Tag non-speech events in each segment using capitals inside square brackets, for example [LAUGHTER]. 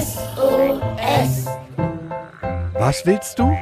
SOS. Was willst du?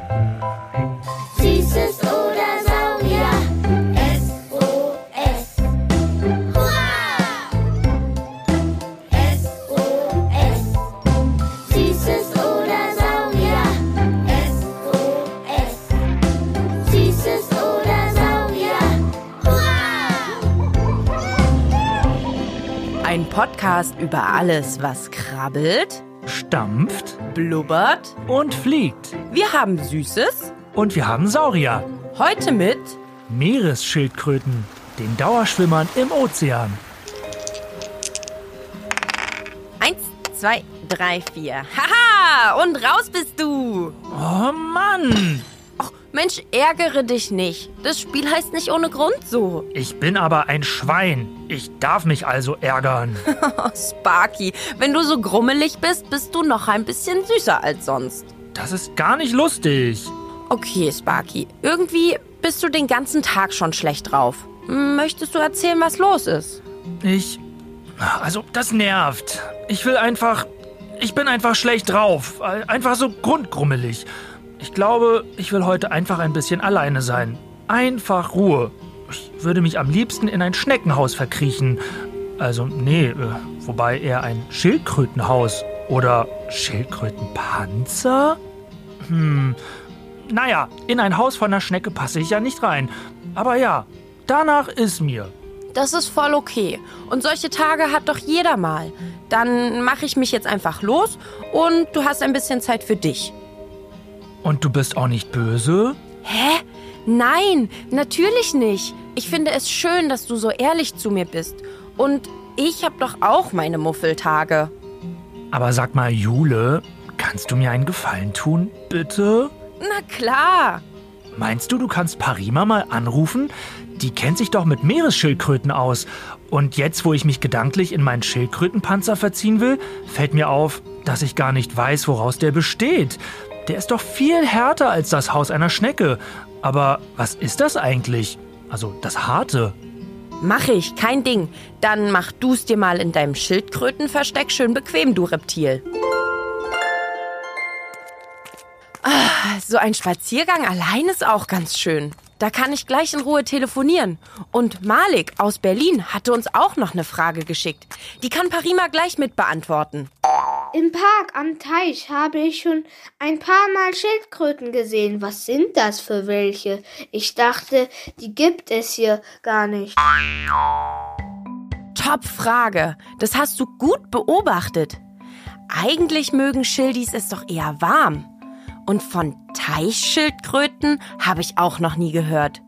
Podcast über alles, was krabbelt, stampft blubbert. und fliegt. Wir haben Süßes. Und wir haben Saurier, Heute mit Meeresschildkröten, den Dauerschwimmern im Ozean. eins, zwei, drei, vier. Haha! Und raus bist du! Oh Mann! Mensch, ärgere dich nicht. Das Spiel heißt nicht ohne Grund so. Ich bin aber ein Schwein. Ich darf mich also ärgern. [LAUGHS] Sparky, wenn du so grummelig bist, bist du noch ein bisschen süßer als sonst. Das ist gar nicht lustig. Okay, Sparky, irgendwie bist du den ganzen Tag schon schlecht drauf. Möchtest du erzählen, was los ist? Ich. Also, das nervt. Ich will einfach. Ich bin einfach schlecht drauf. Einfach so grundgrummelig. Ich glaube, ich will heute einfach ein bisschen alleine sein. Einfach Ruhe. Ich würde mich am liebsten in ein Schneckenhaus verkriechen. Also, nee, äh, wobei eher ein Schildkrötenhaus. Oder Schildkrötenpanzer? Hm. Naja, in ein Haus von einer Schnecke passe ich ja nicht rein. Aber ja, danach ist mir. Das ist voll okay. Und solche Tage hat doch jeder mal. Dann mache ich mich jetzt einfach los und du hast ein bisschen Zeit für dich. Und du bist auch nicht böse? Hä? Nein, natürlich nicht. Ich finde es schön, dass du so ehrlich zu mir bist. Und ich habe doch auch meine Muffeltage. Aber sag mal, Jule, kannst du mir einen Gefallen tun, bitte? Na klar. Meinst du, du kannst Parima mal anrufen? Die kennt sich doch mit Meeresschildkröten aus. Und jetzt, wo ich mich gedanklich in meinen Schildkrötenpanzer verziehen will, fällt mir auf, dass ich gar nicht weiß, woraus der besteht. Der ist doch viel härter als das Haus einer Schnecke. Aber was ist das eigentlich? Also das Harte. Mach ich, kein Ding. Dann mach du's dir mal in deinem Schildkrötenversteck schön bequem, du Reptil. Ah, so ein Spaziergang allein ist auch ganz schön. Da kann ich gleich in Ruhe telefonieren. Und Malik aus Berlin hatte uns auch noch eine Frage geschickt. Die kann Parima gleich mit beantworten. Im Park am Teich habe ich schon ein paar Mal Schildkröten gesehen. Was sind das für welche? Ich dachte, die gibt es hier gar nicht. Top Frage. Das hast du gut beobachtet. Eigentlich mögen Schildis es doch eher warm. Und von Teichschildkröten habe ich auch noch nie gehört.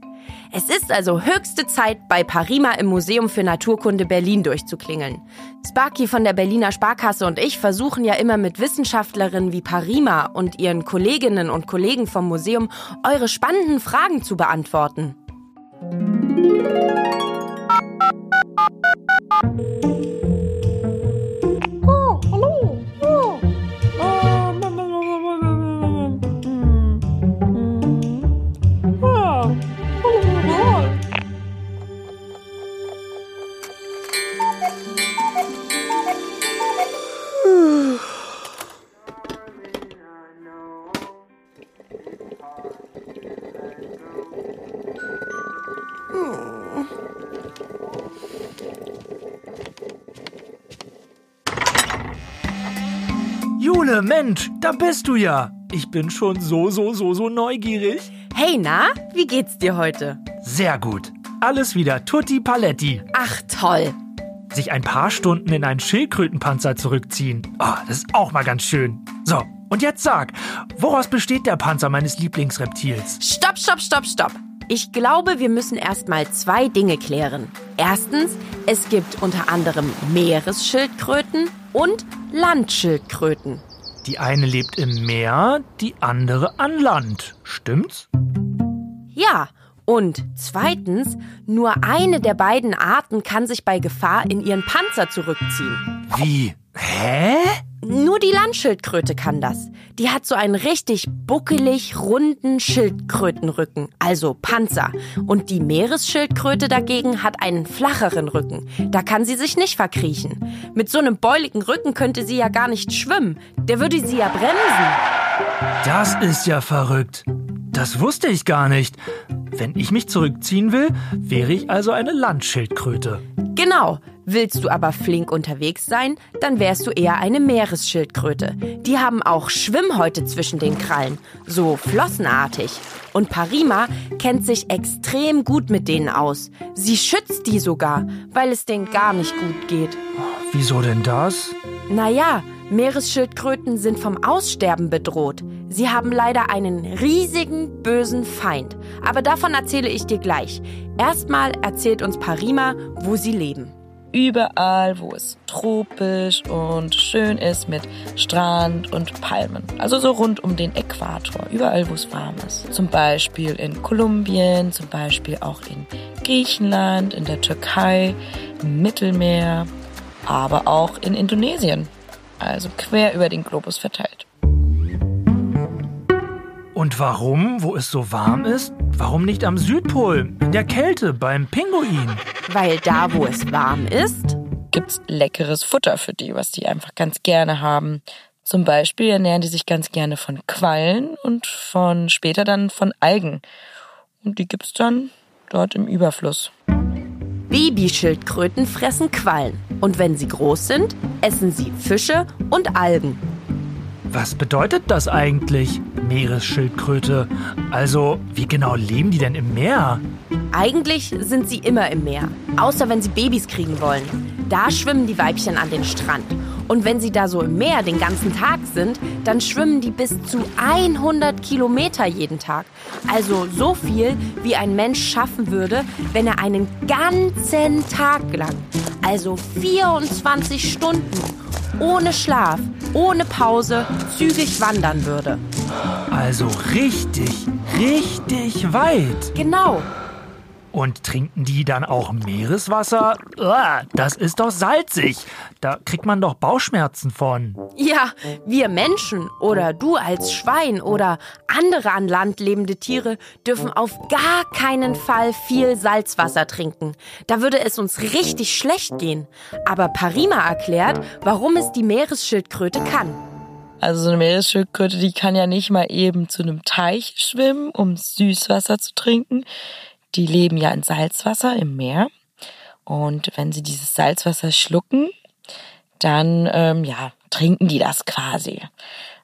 Es ist also höchste Zeit, bei Parima im Museum für Naturkunde Berlin durchzuklingeln. Sparky von der Berliner Sparkasse und ich versuchen ja immer mit Wissenschaftlerinnen wie Parima und ihren Kolleginnen und Kollegen vom Museum eure spannenden Fragen zu beantworten. Da bist du ja. Ich bin schon so, so, so, so neugierig. Hey, na, wie geht's dir heute? Sehr gut. Alles wieder tutti paletti. Ach, toll. Sich ein paar Stunden in einen Schildkrötenpanzer zurückziehen. Oh, das ist auch mal ganz schön. So, und jetzt sag, woraus besteht der Panzer meines Lieblingsreptils? Stopp, stopp, stopp, stopp. Ich glaube, wir müssen erstmal zwei Dinge klären. Erstens, es gibt unter anderem Meeresschildkröten und Landschildkröten. Die eine lebt im Meer, die andere an Land. Stimmt's? Ja, und zweitens, nur eine der beiden Arten kann sich bei Gefahr in ihren Panzer zurückziehen. Wie? Hä? Nur die Landschildkröte kann das. Die hat so einen richtig buckelig runden Schildkrötenrücken, also Panzer. Und die Meeresschildkröte dagegen hat einen flacheren Rücken. Da kann sie sich nicht verkriechen. Mit so einem beuligen Rücken könnte sie ja gar nicht schwimmen. Der würde sie ja bremsen. Das ist ja verrückt. Das wusste ich gar nicht. Wenn ich mich zurückziehen will, wäre ich also eine Landschildkröte. Genau. Willst du aber flink unterwegs sein, dann wärst du eher eine Meeresschildkröte. Die haben auch Schwimmhäute zwischen den Krallen, so flossenartig. Und Parima kennt sich extrem gut mit denen aus. Sie schützt die sogar, weil es denen gar nicht gut geht. Wieso denn das? Naja, Meeresschildkröten sind vom Aussterben bedroht. Sie haben leider einen riesigen, bösen Feind. Aber davon erzähle ich dir gleich. Erstmal erzählt uns Parima, wo sie leben. Überall, wo es tropisch und schön ist mit Strand und Palmen. Also so rund um den Äquator. Überall, wo es warm ist. Zum Beispiel in Kolumbien, zum Beispiel auch in Griechenland, in der Türkei, im Mittelmeer, aber auch in Indonesien. Also quer über den Globus verteilt. Und warum, wo es so warm ist? Warum nicht am Südpol, in der Kälte, beim Pinguin? Weil da, wo es warm ist, Gibt's leckeres Futter für die, was die einfach ganz gerne haben. Zum Beispiel ernähren die sich ganz gerne von Quallen und von später dann von Algen. Und die gibt's dann dort im Überfluss. Babyschildkröten fressen Quallen. Und wenn sie groß sind, essen sie Fische und Algen. Was bedeutet das eigentlich, Meeresschildkröte? Also, wie genau leben die denn im Meer? Eigentlich sind sie immer im Meer, außer wenn sie Babys kriegen wollen. Da schwimmen die Weibchen an den Strand. Und wenn sie da so im Meer den ganzen Tag sind, dann schwimmen die bis zu 100 Kilometer jeden Tag. Also so viel, wie ein Mensch schaffen würde, wenn er einen ganzen Tag lang, also 24 Stunden, ohne Schlaf, ohne Pause, zügig wandern würde. Also richtig, richtig weit. Genau. Und trinken die dann auch Meereswasser? Uah, Das ist doch salzig. Da kriegt man doch Bauchschmerzen von. Ja, wir Menschen oder du als Schwein oder andere an Land lebende Tiere dürfen auf gar keinen Fall viel Salzwasser trinken. Da würde es uns richtig schlecht gehen. Aber Parima erklärt, warum es die Meeresschildkröte kann. Also so eine Meeresschildkröte, die kann ja nicht mal eben zu einem Teich schwimmen, um Süßwasser zu trinken. Die leben ja in Salzwasser im Meer. Und wenn sie dieses Salzwasser schlucken, dann ähm, ja, trinken die das quasi.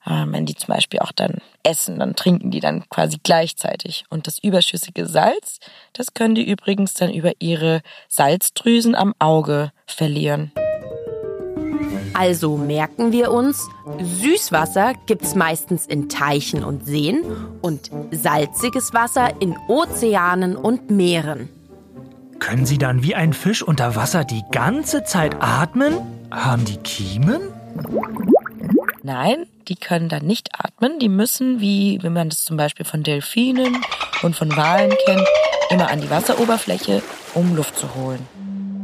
Ähm, wenn die zum Beispiel auch dann essen, dann trinken die dann quasi gleichzeitig. Und das überschüssige Salz, das können die übrigens dann über ihre Salzdrüsen am Auge verlieren. Also merken wir uns, Süßwasser gibt's meistens in Teichen und Seen und salziges Wasser in Ozeanen und Meeren. Können sie dann wie ein Fisch unter Wasser die ganze Zeit atmen? Haben die Kiemen? Nein, die können dann nicht atmen. Die müssen, wie wenn man das zum Beispiel von Delfinen und von Walen kennt, immer an die Wasseroberfläche, um Luft zu holen.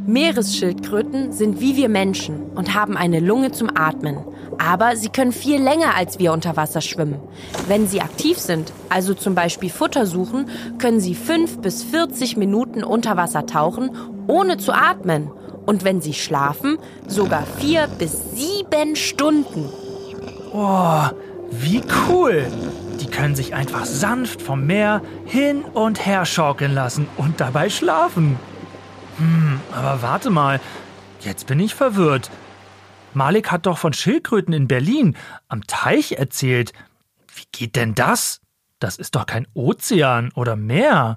Meeresschildkröten sind wie wir Menschen und haben eine Lunge zum Atmen. Aber sie können viel länger als wir unter Wasser schwimmen. Wenn sie aktiv sind, also zum Beispiel Futter suchen, können sie 5 bis 40 Minuten unter Wasser tauchen, ohne zu atmen. Und wenn sie schlafen, sogar 4 bis 7 Stunden. Oh, wie cool. Die können sich einfach sanft vom Meer hin und her schaukeln lassen und dabei schlafen. Hm, aber warte mal. Jetzt bin ich verwirrt. Malik hat doch von Schildkröten in Berlin am Teich erzählt. Wie geht denn das? Das ist doch kein Ozean oder Meer.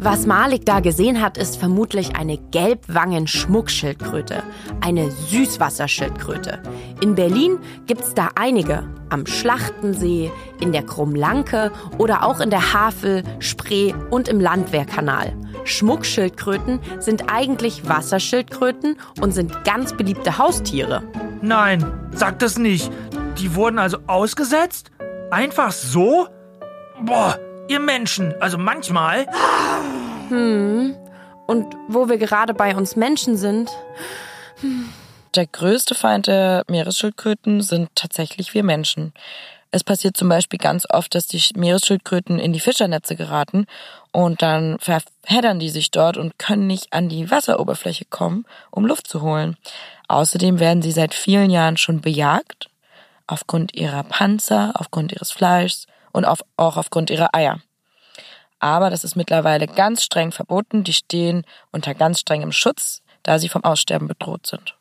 Was Malik da gesehen hat, ist vermutlich eine Gelbwangen-Schmuckschildkröte, eine Süßwasserschildkröte. In Berlin gibt's da einige. Am Schlachtensee, in der Krummlanke oder auch in der Havel, Spree und im Landwehrkanal. Schmuckschildkröten sind eigentlich Wasserschildkröten und sind ganz beliebte Haustiere. Nein, sag das nicht. Die wurden also ausgesetzt? Einfach so? Boah, ihr Menschen, also manchmal. Und wo wir gerade bei uns Menschen sind, hm, Der größte Feind der Meeresschildkröten sind tatsächlich wir Menschen. Es passiert zum Beispiel ganz oft, dass die Meeresschildkröten in die Fischernetze geraten und dann verheddern die sich dort und können nicht an die Wasseroberfläche kommen, um Luft zu holen. Außerdem werden sie seit vielen Jahren schon bejagt, aufgrund ihrer Panzer, aufgrund ihres Fleischs und auf, auch aufgrund ihrer Eier. Aber das ist mittlerweile ganz streng verboten. Die stehen unter ganz strengem Schutz, da sie vom Aussterben bedroht sind.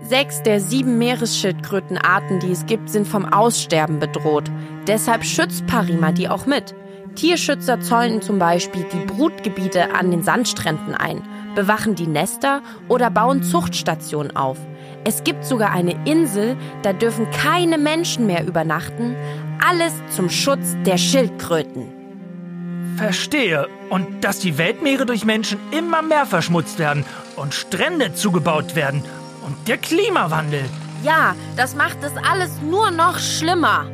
Sechs der sieben Meeresschildkrötenarten, die es gibt, sind vom Aussterben bedroht. Deshalb schützt Parima die auch mit. Tierschützer zäunen zum Beispiel die Brutgebiete an den Sandstränden ein, bewachen die Nester oder bauen Zuchtstationen auf. Es gibt sogar eine Insel, da dürfen keine Menschen mehr übernachten. Alles zum Schutz der Schildkröten. Verstehe. Und dass die Weltmeere durch Menschen immer mehr verschmutzt werden und Strände zugebaut werden. Und der Klimawandel. Ja, das macht es alles nur noch schlimmer.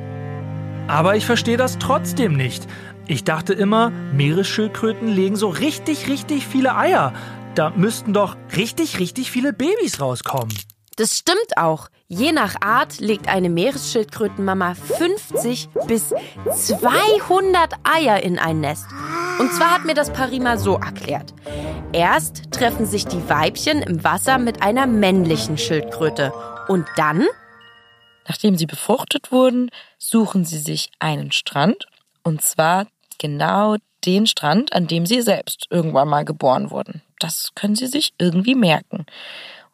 Aber ich verstehe das trotzdem nicht. Ich dachte immer, Meeresschildkröten legen so richtig, richtig viele Eier. Da müssten doch richtig, richtig viele Babys rauskommen. Das stimmt auch. Je nach Art legt eine Meeresschildkrötenmama 50 bis 200 Eier in ein Nest. Und zwar hat mir das Parima so erklärt. Erst treffen sich die Weibchen im Wasser mit einer männlichen Schildkröte. Und dann? Nachdem sie befruchtet wurden, suchen sie sich einen Strand. Und zwar genau den Strand, an dem sie selbst irgendwann mal geboren wurden. Das können sie sich irgendwie merken.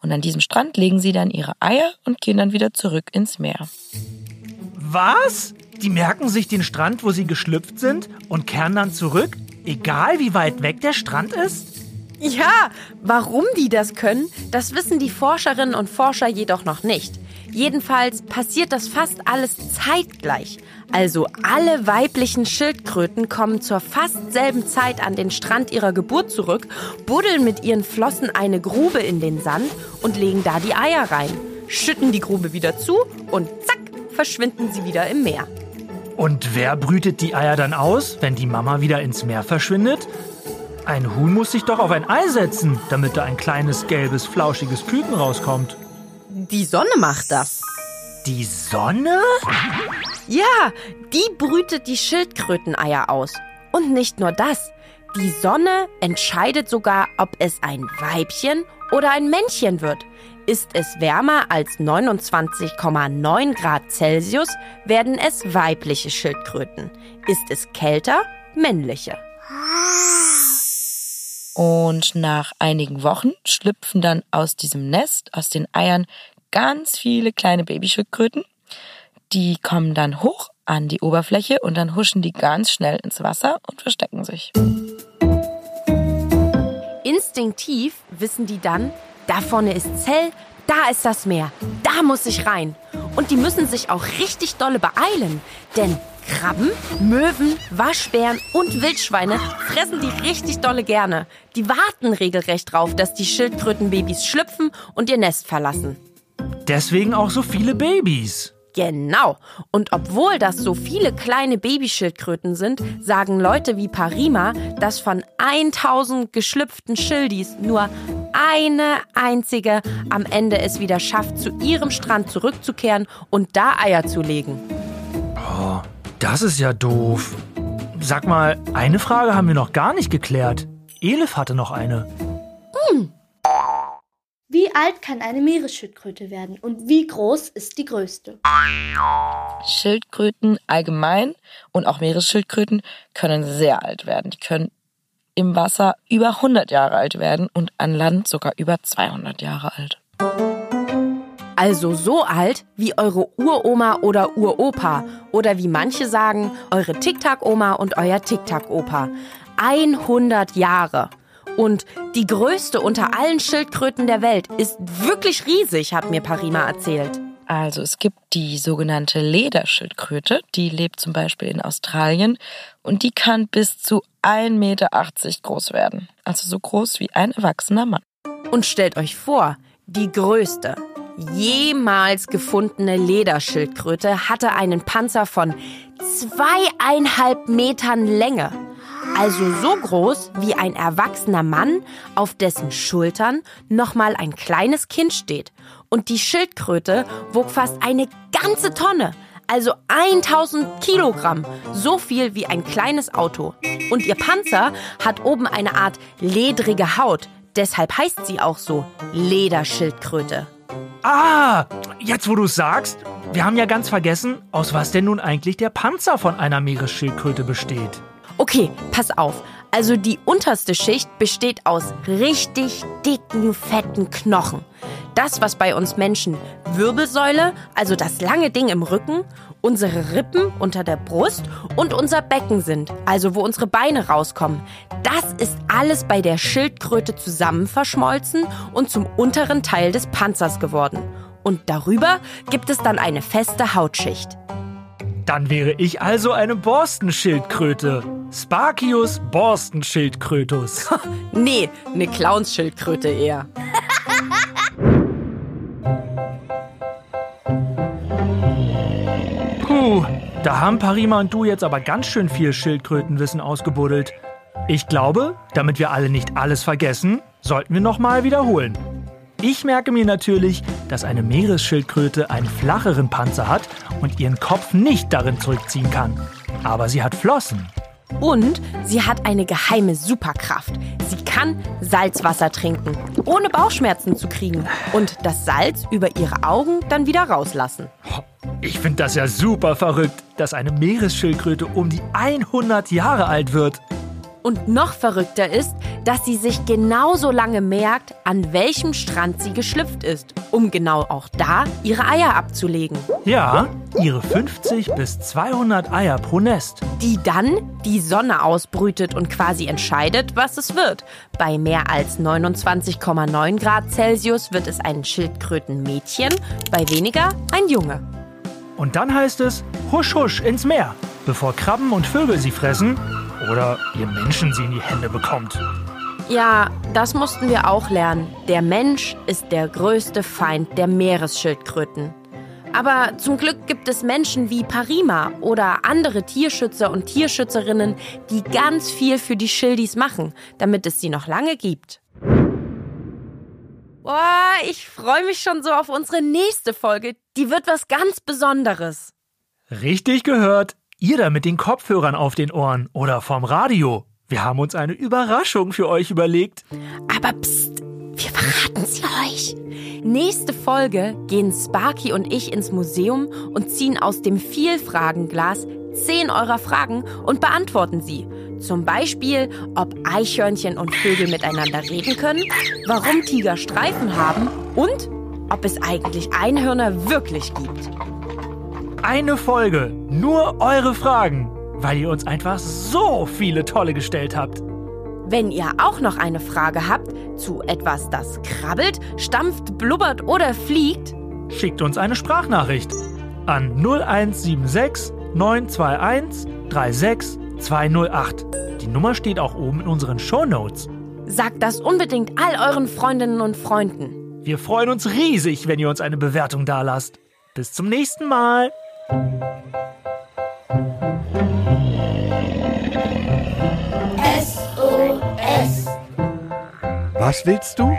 Und an diesem Strand legen sie dann ihre Eier und gehen dann wieder zurück ins Meer. Was? Die merken sich den Strand, wo sie geschlüpft sind und kehren dann zurück, egal wie weit weg der Strand ist? Ja, warum die das können, das wissen die Forscherinnen und Forscher jedoch noch nicht. Jedenfalls passiert das fast alles zeitgleich. Also alle weiblichen Schildkröten kommen zur fast selben Zeit an den Strand ihrer Geburt zurück, buddeln mit ihren Flossen eine Grube in den Sand und legen da die Eier rein, schütten die Grube wieder zu und zack, verschwinden sie wieder im Meer. Und wer brütet die Eier dann aus, wenn die Mama wieder ins Meer verschwindet? Ein Huhn muss sich doch auf ein Ei setzen, damit da ein kleines, gelbes, flauschiges Küken rauskommt. Die Sonne macht das. Die Sonne? Ja, die brütet die Schildkröteneier aus. Und nicht nur das. Die Sonne entscheidet sogar, ob es ein Weibchen oder ein Männchen wird. Ist es wärmer als 29,9 Grad Celsius, werden es weibliche Schildkröten. Ist es kälter, männliche. Und nach einigen Wochen schlüpfen dann aus diesem Nest, aus den Eiern, ganz viele kleine Babyschildkröten. Die kommen dann hoch an die Oberfläche und dann huschen die ganz schnell ins Wasser und verstecken sich. Instinktiv wissen die dann, da vorne ist Zell, da ist das Meer, da muss ich rein. Und die müssen sich auch richtig dolle beeilen, denn Krabben, Möwen, Waschbären und Wildschweine fressen die richtig dolle gerne. Die warten regelrecht drauf, dass die Schildkrötenbabys schlüpfen und ihr Nest verlassen. Deswegen auch so viele Babys. Genau. Und obwohl das so viele kleine Babyschildkröten sind, sagen Leute wie Parima, dass von 1000 geschlüpften Schildis nur eine einzige am Ende es wieder schafft, zu ihrem Strand zurückzukehren und da Eier zu legen. Oh, das ist ja doof. Sag mal, eine Frage haben wir noch gar nicht geklärt. Elif hatte noch eine. Wie alt kann eine Meeresschildkröte werden und wie groß ist die größte? Schildkröten allgemein und auch Meeresschildkröten können sehr alt werden. Die können im Wasser über 100 Jahre alt werden und an Land sogar über 200 Jahre alt. Also so alt wie eure Uroma oder Uropa oder wie manche sagen, eure Tic-Tac-Oma und euer Tic-Tac-Opa. 100 Jahre. Und die größte unter allen Schildkröten der Welt ist wirklich riesig, hat mir Parima erzählt. Also es gibt die sogenannte Lederschildkröte, die lebt zum Beispiel in Australien und die kann bis zu 1,80 Meter groß werden. Also so groß wie ein erwachsener Mann. Und stellt euch vor, die größte jemals gefundene Lederschildkröte hatte einen Panzer von zweieinhalb Metern Länge. Also so groß wie ein erwachsener Mann, auf dessen Schultern nochmal ein kleines Kind steht. Und die Schildkröte wog fast eine ganze Tonne. Also 1000 Kilogramm. So viel wie ein kleines Auto. Und ihr Panzer hat oben eine Art ledrige Haut. Deshalb heißt sie auch so Lederschildkröte. Ah, jetzt wo du es sagst, wir haben ja ganz vergessen, aus was denn nun eigentlich der Panzer von einer Meeresschildkröte besteht. Okay, pass auf. Also die unterste Schicht besteht aus richtig dicken, fetten Knochen. Das, was bei uns Menschen Wirbelsäule, also das lange Ding im Rücken, unsere Rippen unter der Brust und unser Becken sind, also wo unsere Beine rauskommen. Das ist alles bei der Schildkröte zusammen verschmolzen und zum unteren Teil des Panzers geworden. Und darüber gibt es dann eine feste Hautschicht. Dann wäre ich also eine Borstenschildkröte. Sparkius Borstenschildkrötus. [LAUGHS] Nee, eine Clownsschildkröte eher. [LAUGHS] da haben Parima und du jetzt aber ganz schön viel Schildkrötenwissen ausgebuddelt. Ich glaube, damit wir alle nicht alles vergessen, sollten wir nochmal wiederholen. Ich merke mir natürlich, dass eine Meeresschildkröte einen flacheren Panzer hat und ihren Kopf nicht darin zurückziehen kann. Aber sie hat Flossen. Und sie hat eine geheime Superkraft. Sie kann Salzwasser trinken, ohne Bauchschmerzen zu kriegen. Und das Salz über ihre Augen dann wieder rauslassen. Ich finde das ja super verrückt, dass eine Meeresschildkröte um die 100 Jahre alt wird. Und noch verrückter ist, dass sie sich genauso lange merkt, an welchem Strand sie geschlüpft ist, um genau auch da ihre Eier abzulegen. Ja, ihre 50 bis 200 Eier pro Nest. Die dann die Sonne ausbrütet und quasi entscheidet, was es wird. Bei mehr als 29,9 Grad Celsius wird es ein Schildkrötenmädchen, bei weniger ein Junge. Und dann heißt es husch husch ins Meer, bevor Krabben und Vögel sie fressen oder ihr Menschen sie in die Hände bekommt. Ja, das mussten wir auch lernen. Der Mensch ist der größte Feind der Meeresschildkröten. Aber zum Glück gibt es Menschen wie Parima oder andere Tierschützer und Tierschützerinnen, die ganz viel für die Schildis machen, damit es sie noch lange gibt. Boah, ich freue mich schon so auf unsere nächste Folge. Die wird was ganz Besonderes. Richtig gehört. Ihr da mit den Kopfhörern auf den Ohren oder vom Radio. Wir haben uns eine Überraschung für euch überlegt. Aber pst, wir verraten sie euch. Nächste Folge gehen Sparky und ich ins Museum und ziehen aus dem Vielfragenglas zehn eurer Fragen und beantworten sie. Zum Beispiel, ob Eichhörnchen und Vögel miteinander reden können, warum Tiger Streifen haben und ob es eigentlich Einhörner wirklich gibt. Eine Folge, nur eure Fragen, weil ihr uns einfach so viele tolle gestellt habt. Wenn ihr auch noch eine Frage habt zu etwas, das krabbelt, stampft, blubbert oder fliegt, Schickt uns eine Sprachnachricht an 0176 921 36 208. Die Nummer steht auch oben in unseren Shownotes. sagt das unbedingt all euren Freundinnen und Freunden. Wir freuen uns riesig, wenn ihr uns eine Bewertung dalasst. Bis zum nächsten Mal. Was willst du?